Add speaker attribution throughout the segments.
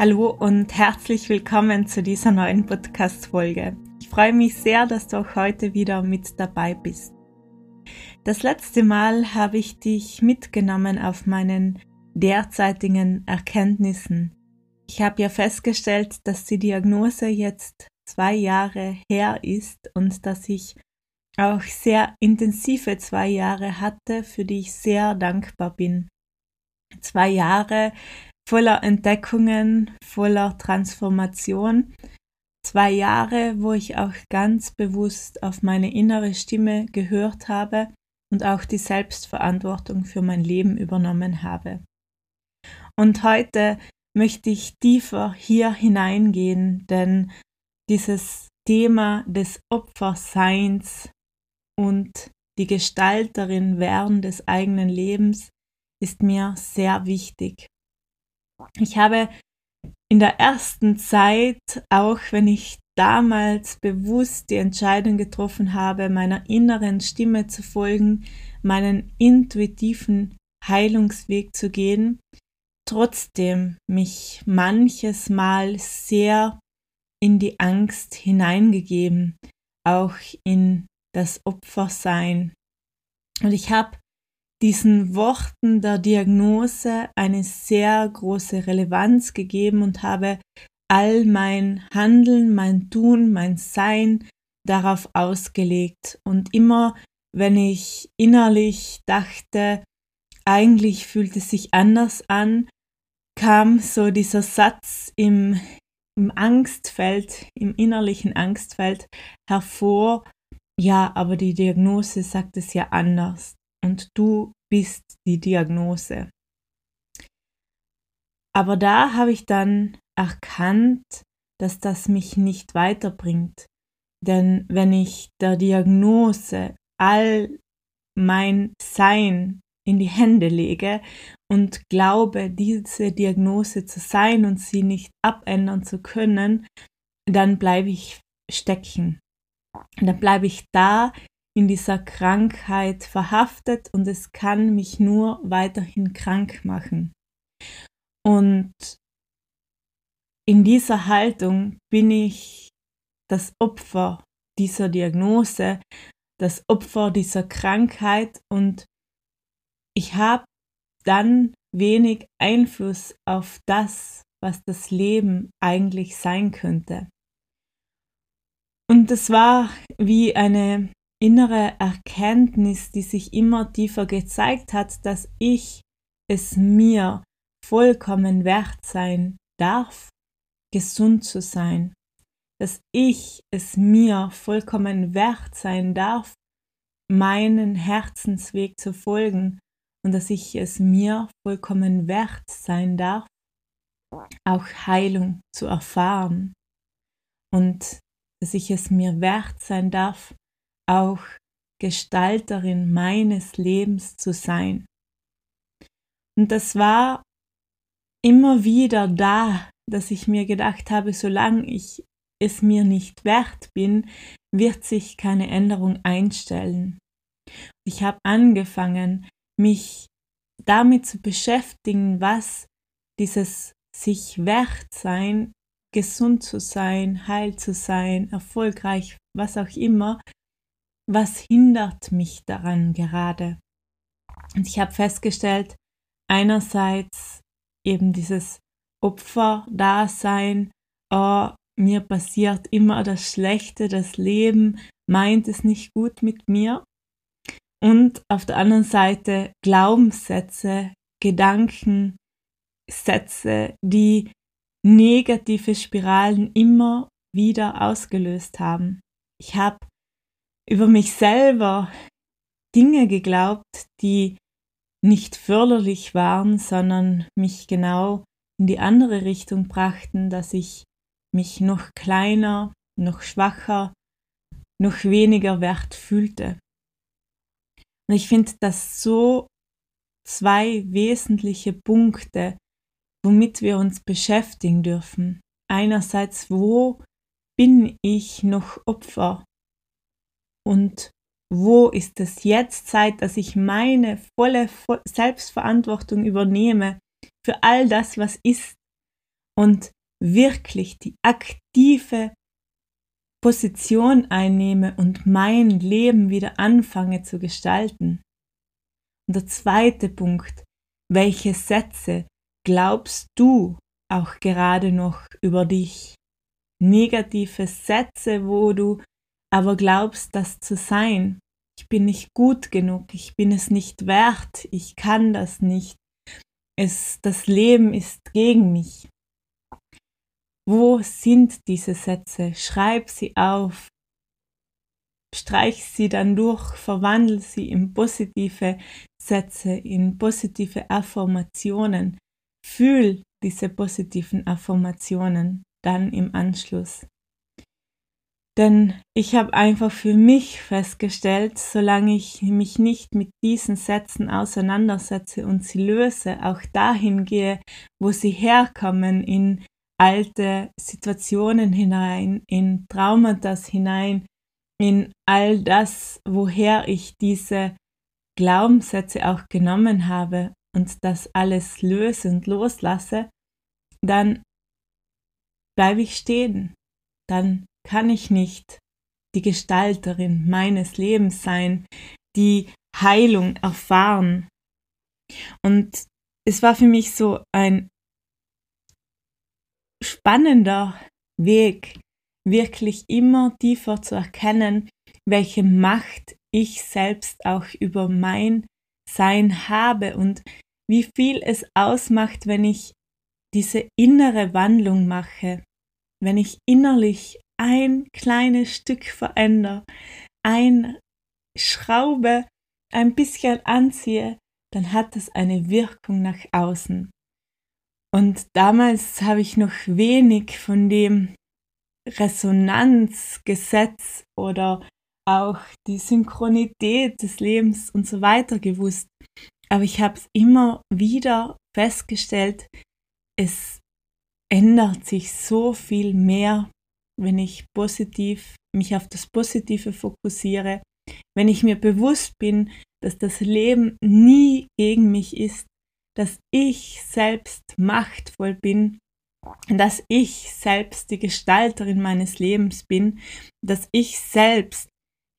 Speaker 1: Hallo und herzlich willkommen zu dieser neuen Podcast-Folge. Ich freue mich sehr, dass du auch heute wieder mit dabei bist. Das letzte Mal habe ich dich mitgenommen auf meinen derzeitigen Erkenntnissen. Ich habe ja festgestellt, dass die Diagnose jetzt zwei Jahre her ist und dass ich auch sehr intensive zwei Jahre hatte, für die ich sehr dankbar bin. Zwei Jahre, voller Entdeckungen, voller Transformation. Zwei Jahre, wo ich auch ganz bewusst auf meine innere Stimme gehört habe und auch die Selbstverantwortung für mein Leben übernommen habe. Und heute möchte ich tiefer hier hineingehen, denn dieses Thema des Opferseins und die Gestalterin werden des eigenen Lebens ist mir sehr wichtig. Ich habe in der ersten Zeit, auch wenn ich damals bewusst die Entscheidung getroffen habe, meiner inneren Stimme zu folgen, meinen intuitiven Heilungsweg zu gehen, trotzdem mich manches Mal sehr in die Angst hineingegeben, auch in das Opfersein. Und ich habe diesen Worten der Diagnose eine sehr große Relevanz gegeben und habe all mein Handeln, mein Tun, mein Sein darauf ausgelegt. Und immer, wenn ich innerlich dachte, eigentlich fühlt es sich anders an, kam so dieser Satz im, im Angstfeld, im innerlichen Angstfeld hervor, ja, aber die Diagnose sagt es ja anders und du bist die Diagnose. Aber da habe ich dann erkannt, dass das mich nicht weiterbringt. Denn wenn ich der Diagnose all mein Sein in die Hände lege und glaube, diese Diagnose zu sein und sie nicht abändern zu können, dann bleibe ich stecken. Dann bleibe ich da in dieser Krankheit verhaftet und es kann mich nur weiterhin krank machen. Und in dieser Haltung bin ich das Opfer dieser Diagnose, das Opfer dieser Krankheit und ich habe dann wenig Einfluss auf das, was das Leben eigentlich sein könnte. Und es war wie eine innere Erkenntnis, die sich immer tiefer gezeigt hat, dass ich es mir vollkommen wert sein darf, gesund zu sein, dass ich es mir vollkommen wert sein darf, meinen Herzensweg zu folgen und dass ich es mir vollkommen wert sein darf, auch Heilung zu erfahren. Und dass ich es mir wert sein darf, auch Gestalterin meines Lebens zu sein. Und das war immer wieder da, dass ich mir gedacht habe, solange ich es mir nicht wert bin, wird sich keine Änderung einstellen. Ich habe angefangen, mich damit zu beschäftigen, was dieses sich wert sein, gesund zu sein, heil zu sein, erfolgreich, was auch immer, was hindert mich daran gerade? Und ich habe festgestellt, einerseits eben dieses Opferdasein, oh, mir passiert immer das Schlechte, das Leben meint es nicht gut mit mir. Und auf der anderen Seite Glaubenssätze, Gedankensätze, die negative Spiralen immer wieder ausgelöst haben. Ich habe über mich selber Dinge geglaubt, die nicht förderlich waren, sondern mich genau in die andere Richtung brachten, dass ich mich noch kleiner, noch schwacher, noch weniger wert fühlte. Und ich finde das so zwei wesentliche Punkte, womit wir uns beschäftigen dürfen. Einerseits, wo bin ich noch Opfer und wo ist es jetzt Zeit, dass ich meine volle Selbstverantwortung übernehme für all das, was ist und wirklich die aktive Position einnehme und mein Leben wieder anfange zu gestalten. Und der zweite Punkt, welche Sätze glaubst du auch gerade noch über dich? Negative Sätze, wo du aber glaubst, das zu sein. Ich bin nicht gut genug, ich bin es nicht wert, ich kann das nicht. Es, das Leben ist gegen mich. Wo sind diese Sätze? Schreib sie auf. Streich sie dann durch, verwandel sie in positive Sätze, in positive Affirmationen. Fühl diese positiven Affirmationen dann im Anschluss. Denn ich habe einfach für mich festgestellt, solange ich mich nicht mit diesen Sätzen auseinandersetze und sie löse, auch dahin gehe, wo sie herkommen, in alte Situationen hinein, in Traumata hinein, in all das, woher ich diese Glaubenssätze auch genommen habe und das alles löse und loslasse, dann bleibe ich stehen. Dann kann ich nicht die Gestalterin meines Lebens sein, die Heilung erfahren. Und es war für mich so ein spannender Weg, wirklich immer tiefer zu erkennen, welche Macht ich selbst auch über mein Sein habe und wie viel es ausmacht, wenn ich diese innere Wandlung mache, wenn ich innerlich ein kleines Stück verändere, ein Schraube ein bisschen anziehe, dann hat das eine Wirkung nach außen. Und damals habe ich noch wenig von dem Resonanzgesetz oder auch die Synchronität des Lebens und so weiter gewusst. Aber ich habe es immer wieder festgestellt, es ändert sich so viel mehr, wenn ich positiv mich auf das Positive fokussiere, wenn ich mir bewusst bin, dass das Leben nie gegen mich ist, dass ich selbst machtvoll bin, dass ich selbst die Gestalterin meines Lebens bin, dass ich selbst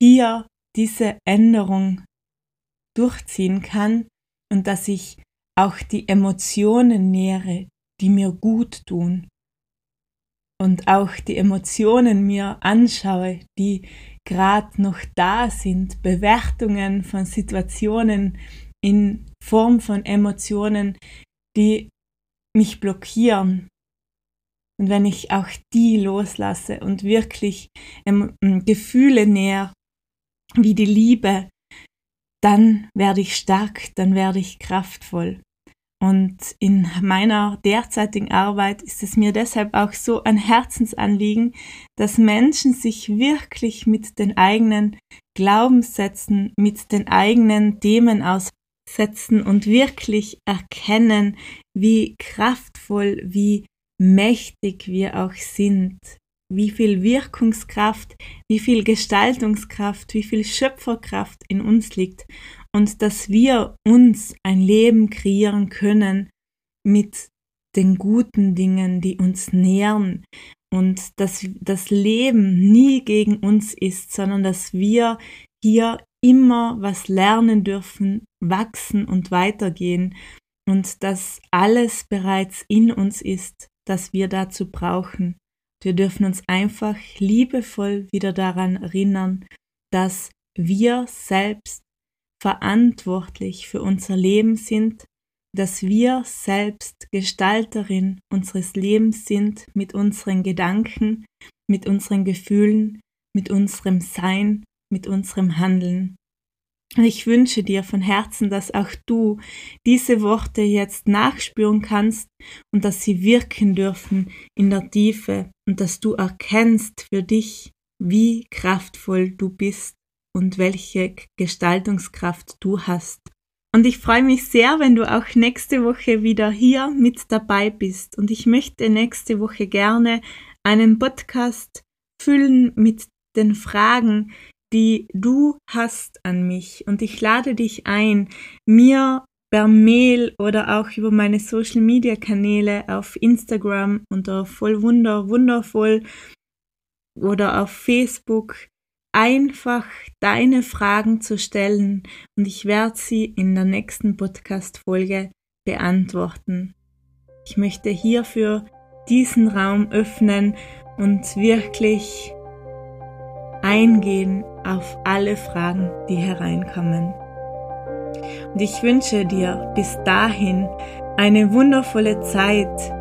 Speaker 1: hier diese Änderung durchziehen kann und dass ich auch die Emotionen nähere, die mir gut tun und auch die Emotionen mir anschaue, die gerade noch da sind, Bewertungen von Situationen in Form von Emotionen, die mich blockieren. Und wenn ich auch die loslasse und wirklich ähm, Gefühle näher, wie die Liebe, dann werde ich stark, dann werde ich kraftvoll. Und in meiner derzeitigen Arbeit ist es mir deshalb auch so ein Herzensanliegen, dass Menschen sich wirklich mit den eigenen Glaubenssätzen, mit den eigenen Themen aussetzen und wirklich erkennen, wie kraftvoll, wie mächtig wir auch sind, wie viel Wirkungskraft, wie viel Gestaltungskraft, wie viel Schöpferkraft in uns liegt und dass wir uns ein Leben kreieren können mit den guten Dingen, die uns nähren und dass das Leben nie gegen uns ist, sondern dass wir hier immer was lernen dürfen, wachsen und weitergehen und dass alles bereits in uns ist, das wir dazu brauchen. Wir dürfen uns einfach liebevoll wieder daran erinnern, dass wir selbst verantwortlich für unser Leben sind, dass wir selbst Gestalterin unseres Lebens sind mit unseren Gedanken, mit unseren Gefühlen, mit unserem Sein, mit unserem Handeln. Und ich wünsche dir von Herzen, dass auch du diese Worte jetzt nachspüren kannst und dass sie wirken dürfen in der Tiefe und dass du erkennst für dich, wie kraftvoll du bist und welche Gestaltungskraft du hast. Und ich freue mich sehr, wenn du auch nächste Woche wieder hier mit dabei bist. Und ich möchte nächste Woche gerne einen Podcast füllen mit den Fragen, die du hast an mich. Und ich lade dich ein, mir per Mail oder auch über meine Social Media Kanäle auf Instagram unter vollwunder, wundervoll oder auf Facebook einfach deine Fragen zu stellen und ich werde sie in der nächsten Podcast Folge beantworten. Ich möchte hierfür diesen Raum öffnen und wirklich eingehen auf alle Fragen, die hereinkommen. Und ich wünsche dir bis dahin eine wundervolle Zeit.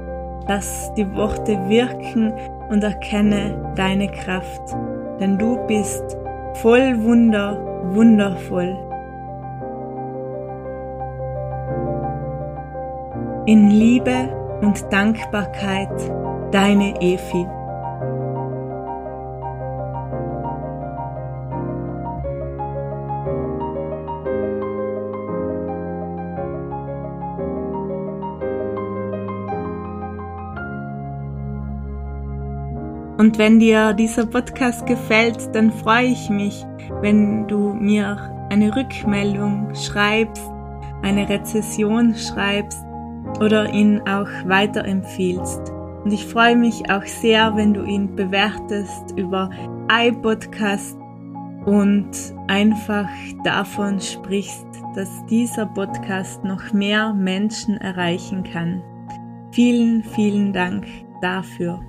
Speaker 1: Lass die Worte wirken und erkenne deine Kraft, denn du bist voll Wunder, wundervoll. In Liebe und Dankbarkeit, deine Efi. Und wenn dir dieser Podcast gefällt, dann freue ich mich, wenn du mir eine Rückmeldung schreibst, eine Rezession schreibst oder ihn auch weiterempfiehlst. Und ich freue mich auch sehr, wenn du ihn bewertest über iPodcast und einfach davon sprichst, dass dieser Podcast noch mehr Menschen erreichen kann. Vielen, vielen Dank dafür.